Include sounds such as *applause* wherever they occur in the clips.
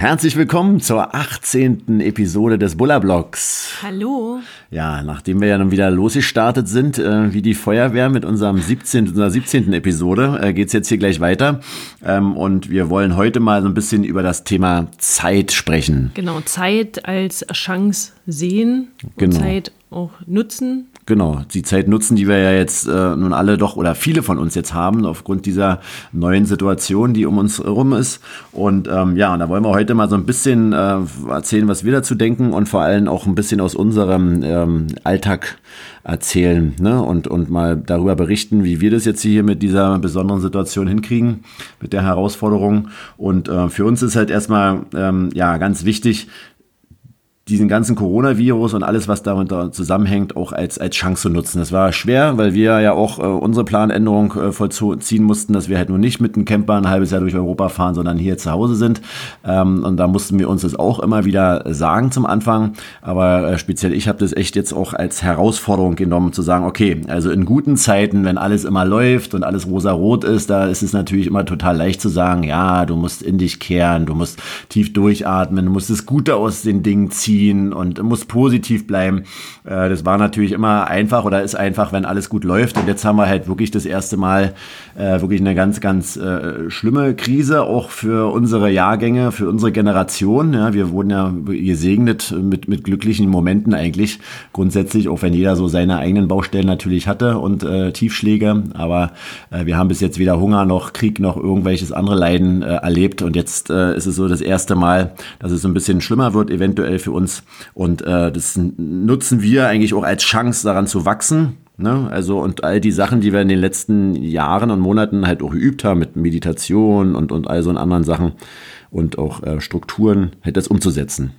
Herzlich willkommen zur 18. Episode des Buller Blogs. Hallo. Ja, nachdem wir ja nun wieder losgestartet sind, äh, wie die Feuerwehr mit unserem 17., unserer 17. Episode, äh, geht's jetzt hier gleich weiter. Ähm, und wir wollen heute mal so ein bisschen über das Thema Zeit sprechen. Genau, Zeit als Chance sehen Genau. und Zeit auch nutzen. Genau, die Zeit nutzen, die wir ja jetzt äh, nun alle doch oder viele von uns jetzt haben, aufgrund dieser neuen Situation, die um uns herum ist. Und ähm, ja, und da wollen wir heute mal so ein bisschen äh, erzählen, was wir dazu denken und vor allem auch ein bisschen aus unserem ähm, Alltag erzählen ne? und, und mal darüber berichten, wie wir das jetzt hier mit dieser besonderen Situation hinkriegen, mit der Herausforderung. Und äh, für uns ist halt erstmal ähm, ja ganz wichtig, diesen ganzen Coronavirus und alles, was damit da zusammenhängt, auch als, als Chance zu nutzen. Das war schwer, weil wir ja auch äh, unsere Planänderung äh, vollziehen mussten, dass wir halt nur nicht mit einem Camper ein halbes Jahr durch Europa fahren, sondern hier zu Hause sind. Ähm, und da mussten wir uns das auch immer wieder sagen zum Anfang. Aber äh, speziell ich habe das echt jetzt auch als Herausforderung genommen, zu sagen, okay, also in guten Zeiten, wenn alles immer läuft und alles rosa-rot ist, da ist es natürlich immer total leicht zu sagen, ja, du musst in dich kehren, du musst tief durchatmen, du musst das Gute aus den Dingen ziehen und muss positiv bleiben. Äh, Das war natürlich immer einfach oder ist einfach, wenn alles gut läuft. Und jetzt haben wir halt wirklich das erste Mal äh, wirklich eine ganz, ganz äh, schlimme Krise, auch für unsere Jahrgänge, für unsere Generation. Ja, wir wurden ja gesegnet mit, mit glücklichen Momenten eigentlich. Grundsätzlich, auch wenn jeder so seine eigenen Baustellen natürlich hatte und äh, Tiefschläge. Aber äh, wir haben bis jetzt weder Hunger noch Krieg noch irgendwelches andere Leiden äh, erlebt. Und jetzt äh, ist es so das erste Mal, dass es so ein bisschen schlimmer wird, eventuell für uns. Und äh, das nutzen wir eigentlich auch als Chance, daran zu wachsen. Ne? Also und all die Sachen, die wir in den letzten Jahren und Monaten halt auch geübt haben mit Meditation und, und all so anderen Sachen und auch äh, Strukturen, halt das umzusetzen.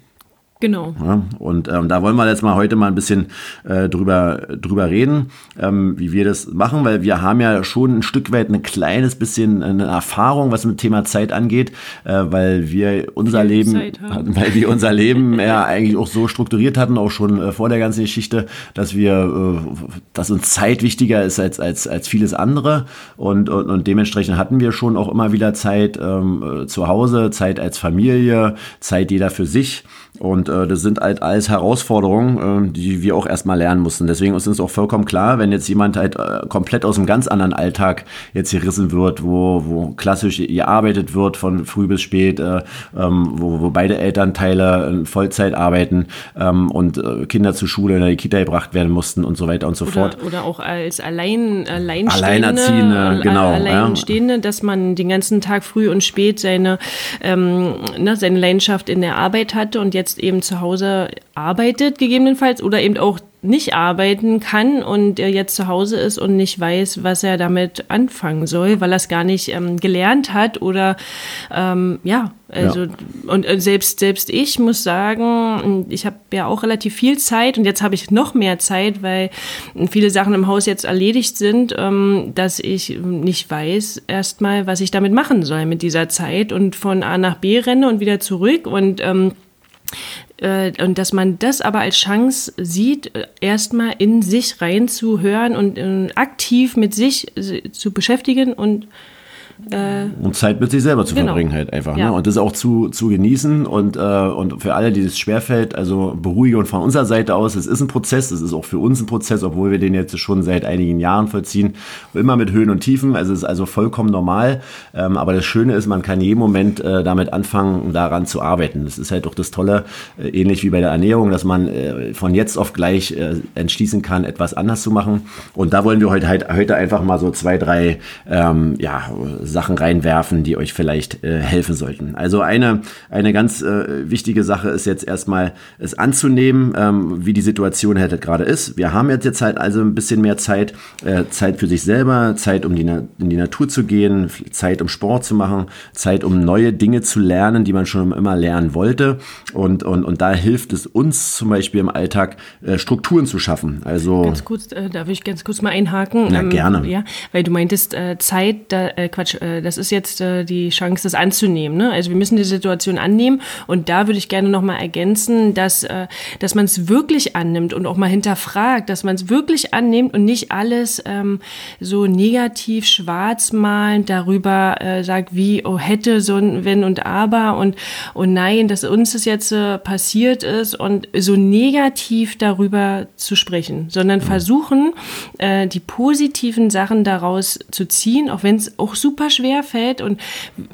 Genau. Ja, und ähm, da wollen wir jetzt mal heute mal ein bisschen äh, drüber, drüber reden, ähm, wie wir das machen, weil wir haben ja schon ein Stück weit ein kleines bisschen eine Erfahrung, was mit Thema Zeit angeht, äh, weil wir unser Viel Leben, *laughs* weil wir unser Leben *laughs* ja eigentlich auch so strukturiert hatten, auch schon äh, vor der ganzen Geschichte, dass wir, äh, dass uns Zeit wichtiger ist als, als, als vieles andere und, und, und dementsprechend hatten wir schon auch immer wieder Zeit ähm, äh, zu Hause, Zeit als Familie, Zeit jeder für sich. Und äh, das sind halt alles Herausforderungen, äh, die wir auch erstmal lernen mussten. Deswegen ist uns auch vollkommen klar, wenn jetzt jemand halt äh, komplett aus einem ganz anderen Alltag jetzt gerissen wird, wo, wo klassisch gearbeitet wird von früh bis spät, äh, ähm, wo, wo beide Elternteile in Vollzeit arbeiten ähm, und äh, Kinder zur Schule in die Kita gebracht werden mussten und so weiter und so fort. Oder, oder auch als allein, Alleinstehende, Alleinerziehende, All- genau, ja. Alleinstehende, dass man den ganzen Tag früh und spät seine, ähm, ne, seine Leidenschaft in der Arbeit hatte und jetzt eben zu Hause arbeitet, gegebenenfalls, oder eben auch nicht arbeiten kann und er jetzt zu Hause ist und nicht weiß, was er damit anfangen soll, weil er es gar nicht ähm, gelernt hat oder ähm, ja, also Ja. und äh, selbst selbst ich muss sagen, ich habe ja auch relativ viel Zeit und jetzt habe ich noch mehr Zeit, weil viele Sachen im Haus jetzt erledigt sind, ähm, dass ich nicht weiß erstmal, was ich damit machen soll mit dieser Zeit und von A nach B renne und wieder zurück und ähm, äh, und dass man das aber als Chance sieht, äh, erstmal in sich reinzuhören und äh, aktiv mit sich äh, zu beschäftigen und Und Zeit mit sich selber zu Genau. verbringen halt einfach. Ja. Ne? Und das auch zu, zu genießen und, äh, und für alle, die das schwerfällt, also Beruhigung von unserer Seite aus, es ist ein Prozess, es ist auch für uns ein Prozess, obwohl wir den jetzt schon seit einigen Jahren vollziehen, immer mit Höhen und Tiefen, also es ist also vollkommen normal, ähm, aber das Schöne ist, man kann jeden Moment äh, damit anfangen, daran zu arbeiten. Das ist halt auch das Tolle, äh, ähnlich wie bei der Ernährung, dass man äh, von jetzt auf gleich äh, entschließen kann, etwas anders zu machen und da wollen wir heute, halt, heute einfach mal so zwei, drei ähm, ja, Sachen reinwerfen, die euch vielleicht äh, helfen sollten. Also eine, eine ganz äh, wichtige Sache ist jetzt erstmal es anzunehmen, ähm, wie die Situation halt gerade ist. Wir haben jetzt, jetzt halt also ein bisschen mehr Zeit, äh, Zeit für sich selber, Zeit um die, Na in die Natur zu gehen, Zeit um Sport zu machen, Zeit um neue Dinge zu lernen, die man schon immer lernen wollte. Und, und, und da hilft es uns zum Beispiel im Alltag, äh, Strukturen zu schaffen. Also Ganz kurz, äh, darf ich ganz kurz mal einhaken? Na, gerne. Ja, weil du meintest äh, Zeit, da, Quatsch, das ist jetzt äh, die Chance, das anzunehmen. Ne? Also wir müssen die Situation annehmen und da würde ich gerne nochmal ergänzen, dass, äh, dass man es wirklich annimmt und auch mal hinterfragt, dass man es wirklich annimmt und nicht alles ähm, so negativ schwarzmalend darüber äh, sagt, wie, oh, hätte so ein Wenn und Aber und, oh nein, dass uns das jetzt äh, passiert ist und so negativ darüber zu sprechen, sondern mhm. versuchen, äh, die positiven Sachen daraus zu ziehen, auch wenn es auch super schwer fällt und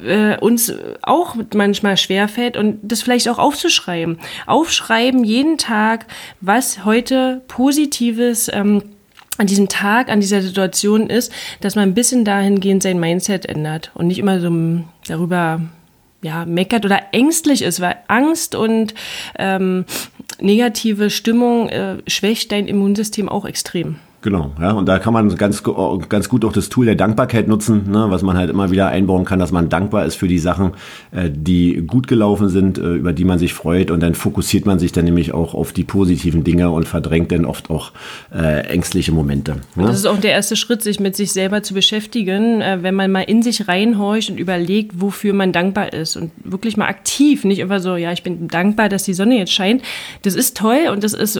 äh, uns auch manchmal schwer fällt und das vielleicht auch aufzuschreiben. Aufschreiben jeden Tag, was heute Positives ähm, an diesem Tag, an dieser Situation ist, dass man ein bisschen dahingehend sein Mindset ändert und nicht immer so darüber ja, meckert oder ängstlich ist, weil Angst und ähm, negative Stimmung äh, schwächt dein Immunsystem auch extrem. Genau, ja, und da kann man ganz, ganz gut auch das Tool der Dankbarkeit nutzen, ne, was man halt immer wieder einbauen kann, dass man dankbar ist für die Sachen, äh, die gut gelaufen sind, äh, über die man sich freut und dann fokussiert man sich dann nämlich auch auf die positiven Dinge und verdrängt dann oft auch äh, ängstliche Momente. Ne? Das ist auch der erste Schritt, sich mit sich selber zu beschäftigen, äh, wenn man mal in sich reinhorcht und überlegt, wofür man dankbar ist und wirklich mal aktiv, nicht einfach so, ja, ich bin dankbar, dass die Sonne jetzt scheint. Das ist toll und das ist,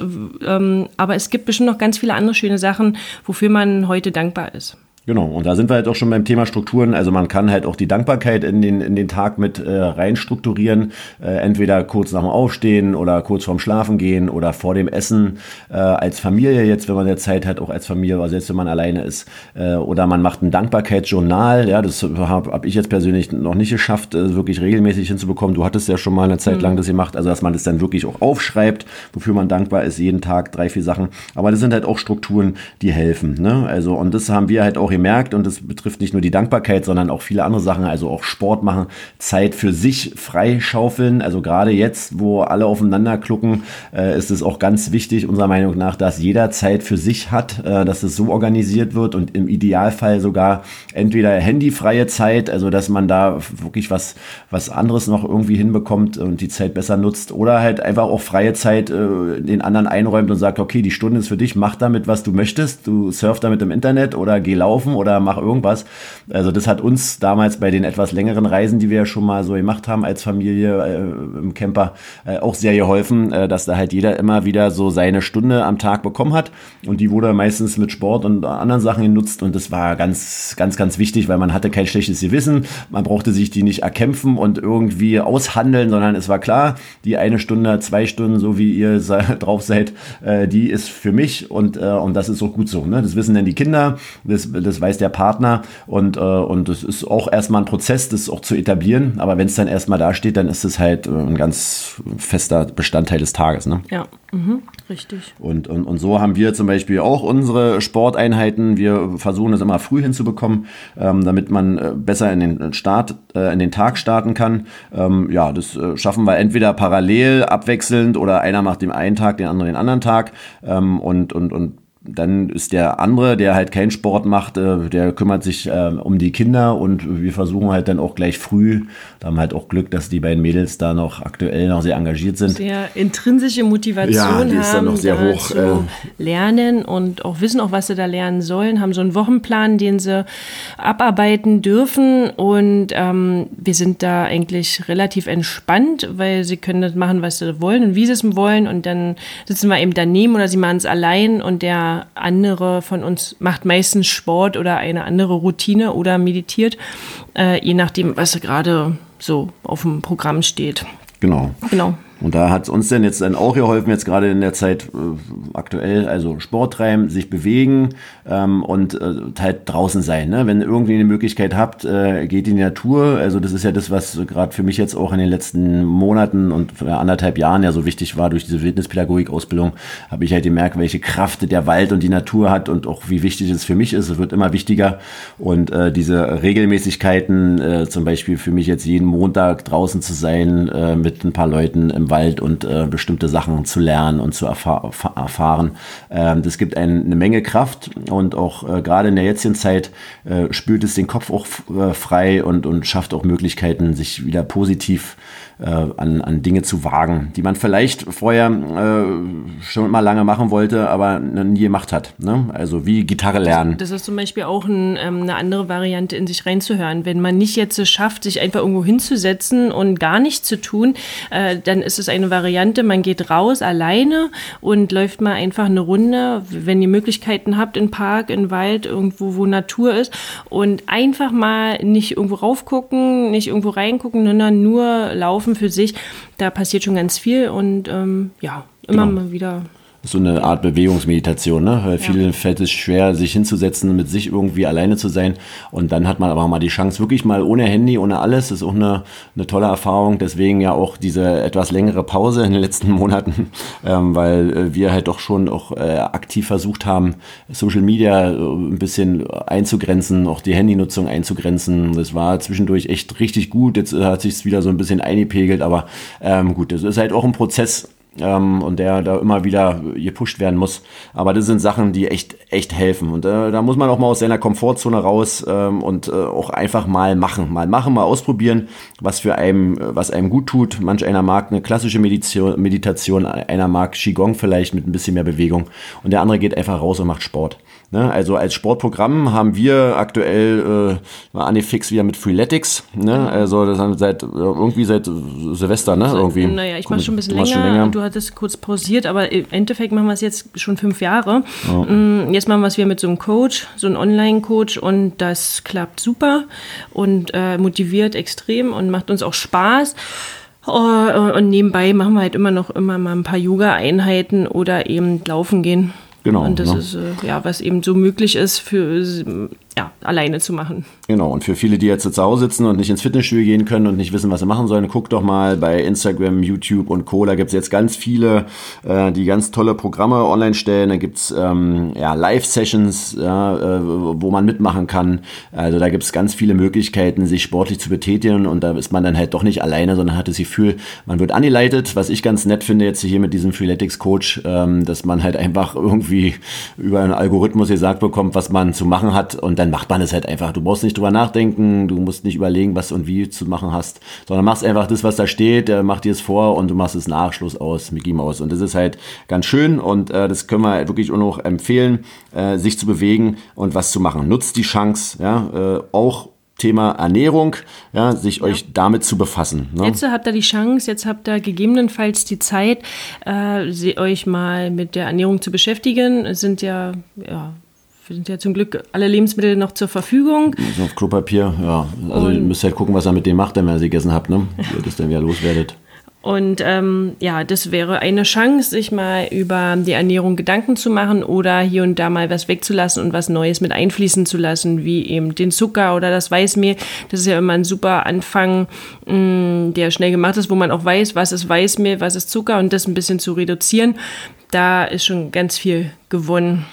ähm, aber es gibt bestimmt noch ganz viele andere schöne Sachen, Sachen, wofür man heute dankbar ist. Genau, und da sind wir halt auch schon beim Thema Strukturen. Also man kann halt auch die Dankbarkeit in den, in den Tag mit äh, rein strukturieren. Äh, entweder kurz nach dem Aufstehen oder kurz vorm Schlafen gehen oder vor dem Essen äh, als Familie jetzt, wenn man der Zeit hat, auch als Familie, aber selbst wenn man alleine ist. Äh, oder man macht ein Dankbarkeitsjournal. Ja, das habe hab ich jetzt persönlich noch nicht geschafft, äh, wirklich regelmäßig hinzubekommen. Du hattest ja schon mal eine Zeit mhm. lang das gemacht. Also dass man das dann wirklich auch aufschreibt, wofür man dankbar ist, jeden Tag drei, vier Sachen. Aber das sind halt auch Strukturen, die helfen. Ne? Also und das haben wir halt auch gemerkt und das betrifft nicht nur die Dankbarkeit, sondern auch viele andere Sachen, also auch Sport machen, Zeit für sich freischaufeln. Also gerade jetzt, wo alle aufeinander klucken, äh, ist es auch ganz wichtig, unserer Meinung nach, dass jeder Zeit für sich hat, äh, dass es so organisiert wird und im Idealfall sogar entweder handyfreie Zeit, also dass man da wirklich was, was anderes noch irgendwie hinbekommt und die Zeit besser nutzt oder halt einfach auch freie Zeit äh, den anderen einräumt und sagt, okay, die Stunde ist für dich, mach damit, was du möchtest, du surf damit im Internet oder geh laufen oder mach irgendwas. Also das hat uns damals bei den etwas längeren Reisen, die wir ja schon mal so gemacht haben als Familie äh, im Camper, äh, auch sehr geholfen, äh, dass da halt jeder immer wieder so seine Stunde am Tag bekommen hat und die wurde meistens mit Sport und anderen Sachen genutzt und das war ganz, ganz, ganz wichtig, weil man hatte kein schlechtes Gewissen, man brauchte sich die nicht erkämpfen und irgendwie aushandeln, sondern es war klar, die eine Stunde, zwei Stunden, so wie ihr *laughs* drauf seid, äh, die ist für mich und, äh, und das ist auch gut so. Ne? Das wissen denn die Kinder, das, das weiß der Partner und, äh, und das ist auch erstmal ein Prozess, das auch zu etablieren. Aber wenn es dann erstmal da steht, dann ist es halt äh, ein ganz fester Bestandteil des Tages. Ne? Ja, mhm. richtig. Und, und, und so haben wir zum Beispiel auch unsere Sporteinheiten. Wir versuchen es immer früh hinzubekommen, ähm, damit man äh, besser in den Start, äh, in den Tag starten kann. Ähm, ja, das äh, schaffen wir entweder parallel, abwechselnd oder einer macht den einen Tag, den anderen den anderen Tag. Ähm, und, und, und dann ist der andere, der halt keinen Sport macht, äh, der kümmert sich äh, um die Kinder und wir versuchen halt dann auch gleich früh, da haben wir halt auch Glück, dass die beiden Mädels da noch aktuell noch sehr engagiert sind. Sehr intrinsische Motivation ja, die ist haben, dann noch sehr hoch. Zu äh, lernen und auch wissen auch, was sie da lernen sollen, haben so einen Wochenplan, den sie abarbeiten dürfen und ähm, wir sind da eigentlich relativ entspannt, weil sie können das machen, was sie wollen und wie sie es wollen und dann sitzen wir eben daneben oder sie machen es allein und der andere von uns macht meistens Sport oder eine andere Routine oder meditiert, äh, je nachdem, was gerade so auf dem Programm steht. Genau. Genau. Und da hat es uns denn jetzt dann auch geholfen, jetzt gerade in der Zeit äh, aktuell, also Sport treiben, sich bewegen ähm, und äh, halt draußen sein. Ne? Wenn ihr irgendwie eine Möglichkeit habt, äh, geht in die Natur. Also das ist ja das, was gerade für mich jetzt auch in den letzten Monaten und anderthalb Jahren ja so wichtig war durch diese Wildnispädagogik-Ausbildung, habe ich halt gemerkt, welche Kraft der Wald und die Natur hat und auch wie wichtig es für mich ist. Es wird immer wichtiger. Und äh, diese Regelmäßigkeiten, äh, zum Beispiel für mich jetzt jeden Montag draußen zu sein, äh, mit ein paar Leuten im Wald und äh, bestimmte Sachen zu lernen und zu erfahr erfahren. Ähm, das gibt ein, eine Menge Kraft und auch äh, gerade in der jetzigen Zeit äh, spült es den Kopf auch äh, frei und, und schafft auch Möglichkeiten, sich wieder positiv äh, an, an Dinge zu wagen, die man vielleicht vorher äh, schon mal lange machen wollte, aber nie gemacht hat. Ne? Also wie Gitarre lernen. Das, das ist zum Beispiel auch ein, ähm, eine andere Variante, in sich reinzuhören. Wenn man nicht jetzt es schafft, sich einfach irgendwo hinzusetzen und gar nichts zu tun, äh, dann ist es eine Variante, man geht raus alleine und läuft mal einfach eine Runde, wenn ihr Möglichkeiten habt, in Park, in Wald, irgendwo, wo Natur ist und einfach mal nicht irgendwo raufgucken, nicht irgendwo reingucken, sondern nur laufen laufen für sich, da passiert schon ganz viel und ähm, ja, immer genau. mal wieder so eine Art Bewegungsmeditation, ne? Weil vielen ja. fällt es schwer, sich hinzusetzen, mit sich irgendwie alleine zu sein. Und dann hat man aber mal die Chance, wirklich mal ohne Handy, ohne alles. Das ist auch eine, eine tolle Erfahrung. Deswegen ja auch diese etwas längere Pause in den letzten *laughs* Monaten, ähm, weil äh, wir halt doch schon auch äh, aktiv versucht haben, Social Media äh, ein bisschen einzugrenzen, auch die Handynutzung einzugrenzen. Das war zwischendurch echt richtig gut. Jetzt äh, hat sich es wieder so ein bisschen eingepegelt, aber ähm, gut, das ist halt auch ein Prozess, ähm, und der da immer wieder gepusht werden muss. Aber das sind Sachen, die echt, echt helfen. Und äh, da muss man auch mal aus seiner Komfortzone raus ähm, und äh, auch einfach mal machen. Mal machen, mal ausprobieren, was für einem, was einem gut tut. Manch einer mag eine klassische Meditation, Meditation einer mag Qigong vielleicht mit ein bisschen mehr Bewegung und der andere geht einfach raus und macht Sport. Ne? Also als Sportprogramm haben wir aktuell äh, Anifix wieder mit Freeletics. Ne? Also das haben wir seit irgendwie seit Silvester, ne? Irgendwie. Naja, ich mache schon ein bisschen länger, länger. Du hattest kurz pausiert, aber im Endeffekt machen wir es jetzt schon fünf Jahre. Ja. Mm, jetzt machen wir es wieder mit so einem Coach, so einem Online-Coach und das klappt super und äh, motiviert extrem und macht uns auch Spaß. Oh, und nebenbei machen wir halt immer noch immer mal ein paar Yoga-Einheiten oder eben laufen gehen. Genau. Und das ne? ist äh, ja, was eben so möglich ist für ja, alleine zu machen. Genau, und für viele, die jetzt zu Hause sitzen und nicht ins Fitnessstudio gehen können und nicht wissen, was sie machen sollen, guckt doch mal bei Instagram, YouTube und Co. Da gibt es jetzt ganz viele, äh, die ganz tolle Programme online stellen. Da gibt es ähm, ja, Live-Sessions, ja, äh, wo man mitmachen kann. Also da gibt es ganz viele Möglichkeiten, sich sportlich zu betätigen und da ist man dann halt doch nicht alleine, sondern hat das Gefühl, man wird angeleitet. Was ich ganz nett finde jetzt hier mit diesem Freeletics Coach, ähm, dass man halt einfach irgendwie über einen Algorithmus gesagt bekommt, was man zu machen hat und dann dann macht man es halt einfach. Du brauchst nicht drüber nachdenken, du musst nicht überlegen, was und wie zu machen hast, sondern machst einfach das, was da steht, der macht dir es vor und du machst es Nachschluss aus Mickey Mouse. Und das ist halt ganz schön und äh, das können wir wirklich auch noch empfehlen, äh, sich zu bewegen und was zu machen. Nutzt die Chance, ja, äh, auch Thema Ernährung, ja, sich ja. euch damit zu befassen. Ne? Jetzt habt ihr die Chance, jetzt habt ihr gegebenenfalls die Zeit, äh, euch mal mit der Ernährung zu beschäftigen. Es sind ja, ja sind ja zum Glück alle Lebensmittel noch zur Verfügung. Also auf Klopapier, ja. Also ihr müsst halt gucken, was ihr mit dem macht, wenn ihr sie gegessen habt, ne? *laughs* Wie ihr das dann wieder loswerdet. Und ähm, ja, das wäre eine Chance, sich mal über die Ernährung Gedanken zu machen oder hier und da mal was wegzulassen und was Neues mit einfließen zu lassen, wie eben den Zucker oder das Weißmehl. Das ist ja immer ein super Anfang, mh, mm, der schnell gemacht ist, wo man auch weiß, was ist Weißmehl, was ist Zucker und das ein bisschen zu reduzieren. Da ist schon ganz viel gewonnen.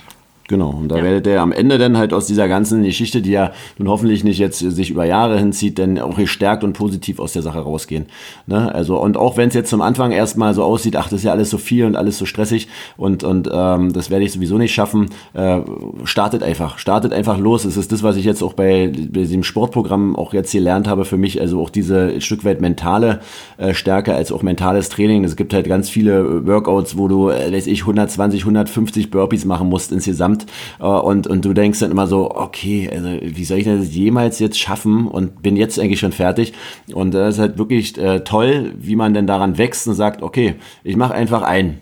Genau, und da ja. werdet ihr am Ende dann halt aus dieser ganzen Geschichte, die ja nun hoffentlich nicht jetzt sich über Jahre hinzieht, dann auch gestärkt und positiv aus der Sache rausgehen. Ne? Also, und auch wenn es jetzt zum Anfang erstmal so aussieht, ach, das ist ja alles so viel und alles so stressig und, und ähm, das werde ich sowieso nicht schaffen, äh, startet einfach, startet einfach los. Es ist das, was ich jetzt auch bei, bei diesem Sportprogramm auch jetzt gelernt habe für mich, also auch diese Stück weit mentale äh, Stärke als auch mentales Training. Es gibt halt ganz viele Workouts, wo du, äh, weiß ich, 120, 150 Burpees machen musst insgesamt äh, und, und du denkst dann immer so, okay, also wie soll ich das jemals jetzt schaffen und bin jetzt eigentlich schon fertig. Und das ist halt wirklich äh, toll, wie man denn daran wächst und sagt, okay, ich mache einfach ein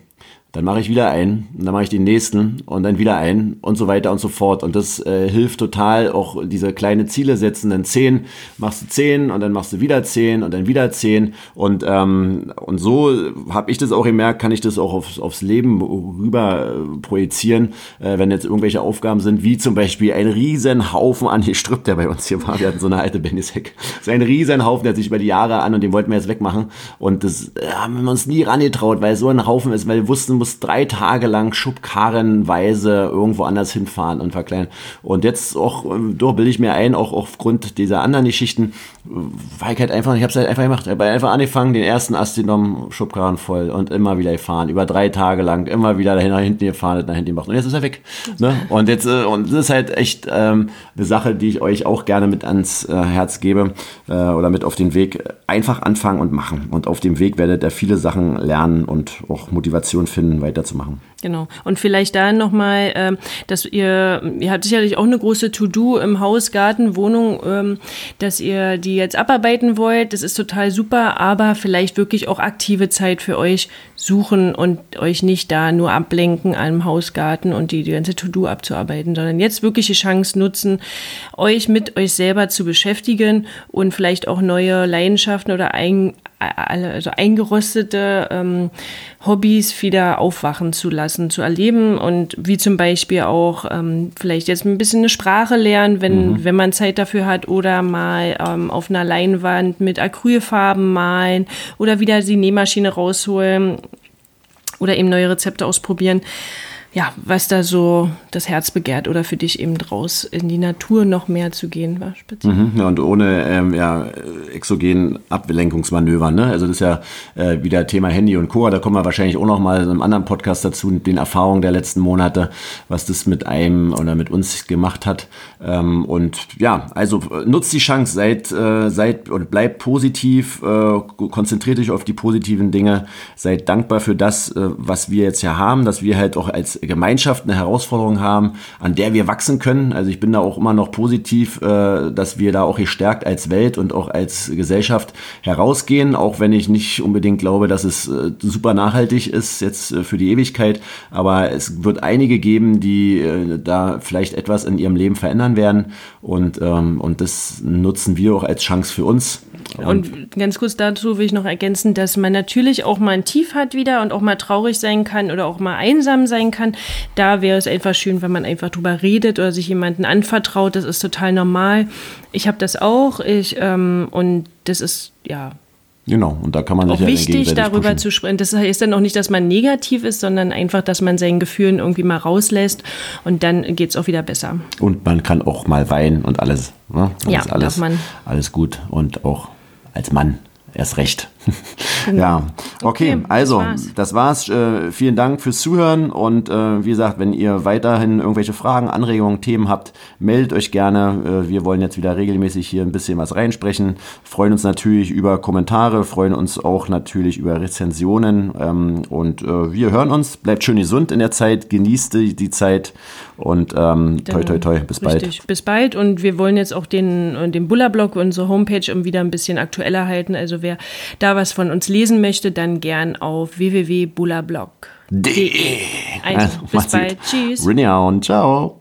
dann mache ich wieder einen, und dann mache ich den nächsten und dann wieder einen und so weiter und so fort. Und das äh, hilft total, auch diese kleine Ziele setzen. Dann zehn, machst du zehn und dann machst du wieder zehn und dann wieder zehn. Und, ähm, und so habe ich das auch gemerkt, kann ich das auch aufs, aufs Leben rüber äh, projizieren, äh, wenn jetzt irgendwelche Aufgaben sind, wie zum Beispiel ein riesen Haufen *laughs* an Gestrüpp, der bei uns hier war. Wir hatten so eine alte Bennisheck. So ein riesen Haufen, der hat sich über die Jahre an und den wollten wir jetzt wegmachen. Und das äh, haben wir uns nie rangetraut, weil so ein Haufen ist, weil wir wussten, muss drei Tage lang schubkarrenweise irgendwo anders hinfahren und verkleiden. Und jetzt auch, äh, doch bilde ich mir ein, auch aufgrund dieser anderen Geschichten, war ich halt einfach, ich habe es halt einfach gemacht. Ich habe einfach angefangen, den ersten Ast genommen, Schubkarren voll und immer wieder gefahren, über drei Tage lang, immer wieder dahin, nach hinten gefahren, nach hinten gemacht. Und jetzt ist er weg. Ne? Und jetzt, äh, und das ist halt echt ähm, eine Sache, die ich euch auch gerne mit ans äh, Herz gebe äh, oder mit auf den Weg. Einfach anfangen und machen. Und auf dem Weg werdet ihr viele Sachen lernen und auch Motivation finden, weiterzumachen. Genau. Und vielleicht da nochmal, ähm, dass ihr, ihr habt sicherlich auch eine große To-Do im Haus, Garten, Wohnung, ähm, dass ihr die jetzt abarbeiten wollt. Das ist total super, aber vielleicht wirklich auch aktive Zeit für euch suchen und euch nicht da nur ablenken am Hausgarten und die, die ganze To-Do abzuarbeiten, sondern jetzt wirklich die Chance nutzen, euch mit euch selber zu beschäftigen und vielleicht auch neue Leidenschaften oder ein, also eingerostete ähm, Hobbys wieder aufwachen zu lassen, zu erleben und wie zum Beispiel auch ähm, vielleicht jetzt ein bisschen eine Sprache lernen, wenn, mhm. wenn man Zeit dafür hat oder mal ähm, auf einer Leinwand mit Acrylfarben malen oder wieder die Nähmaschine rausholen oder eben neue Rezepte ausprobieren ja, was da so das Herz begehrt oder für dich eben raus in die Natur noch mehr zu gehen war speziell. Mhm, ja, und ohne ähm, ja, exogenen Ablenkungsmanöver. Ne? Also das ist ja äh, wieder Thema Handy und Co. Da kommen wir wahrscheinlich auch noch mal in einem anderen Podcast dazu, mit den Erfahrungen der letzten Monate, was das mit einem oder mit uns gemacht hat. Ähm, und ja, also nutzt die Chance, seid, äh, seid und bleibt positiv, äh, konzentriert euch auf die positiven Dinge, seid dankbar für das, äh, was wir jetzt ja haben, dass wir halt auch als Gemeinschaft eine Herausforderung haben, an der wir wachsen können. Also ich bin da auch immer noch positiv, äh, dass wir da auch gestärkt als Welt und auch als Gesellschaft herausgehen, auch wenn ich nicht unbedingt glaube, dass es äh, super nachhaltig ist jetzt äh, für die Ewigkeit. Aber es wird einige geben, die da vielleicht etwas in ihrem Leben verändern werden und, ähm, und das nutzen wir auch als Chance für uns. Und ganz kurz dazu will ich noch ergänzen, dass man natürlich auch mal ein Tief hat wieder und auch mal traurig sein kann oder auch mal einsam sein kann. Da wäre es einfach schön, wenn man einfach drüber redet oder sich jemanden anvertraut. Das ist total normal. Ich habe das auch. Ich, ähm, und das ist, ja, Genau, und da kann man auch sich wichtig, darüber pushen. zu sprechen. Das heißt dann auch nicht, dass man negativ ist, sondern einfach, dass man seinen Gefühlen irgendwie mal rauslässt und dann geht es auch wieder besser. Und man kann auch mal weinen und alles. Ne? ja, alles, darf man. alles gut und auch als Mann erst recht. Genau. ja, okay, okay also das war's. Das war's. Äh, vielen Dank fürs Zuhören und äh, wie gesagt, wenn ihr weiterhin irgendwelche Fragen, Anregungen, Themen habt, meldet euch gerne. Äh, wir wollen jetzt wieder regelmäßig hier ein bisschen was reinsprechen. Freuen uns natürlich über Kommentare, freuen uns auch natürlich über Rezensionen ähm, und äh, wir hören uns. Bleibt schön gesund in der Zeit, genießt die, die Zeit und ähm, toi toi toi, bis Richtig. bald. Bis bald und wir wollen jetzt auch den, den Bulla-Blog, unsere Homepage wieder ein bisschen aktueller halten. Also wer da was von uns lesen möchte, dann gern auf www.bullablog.de. Also, *laughs* bis bald. Tschüss. Ciao.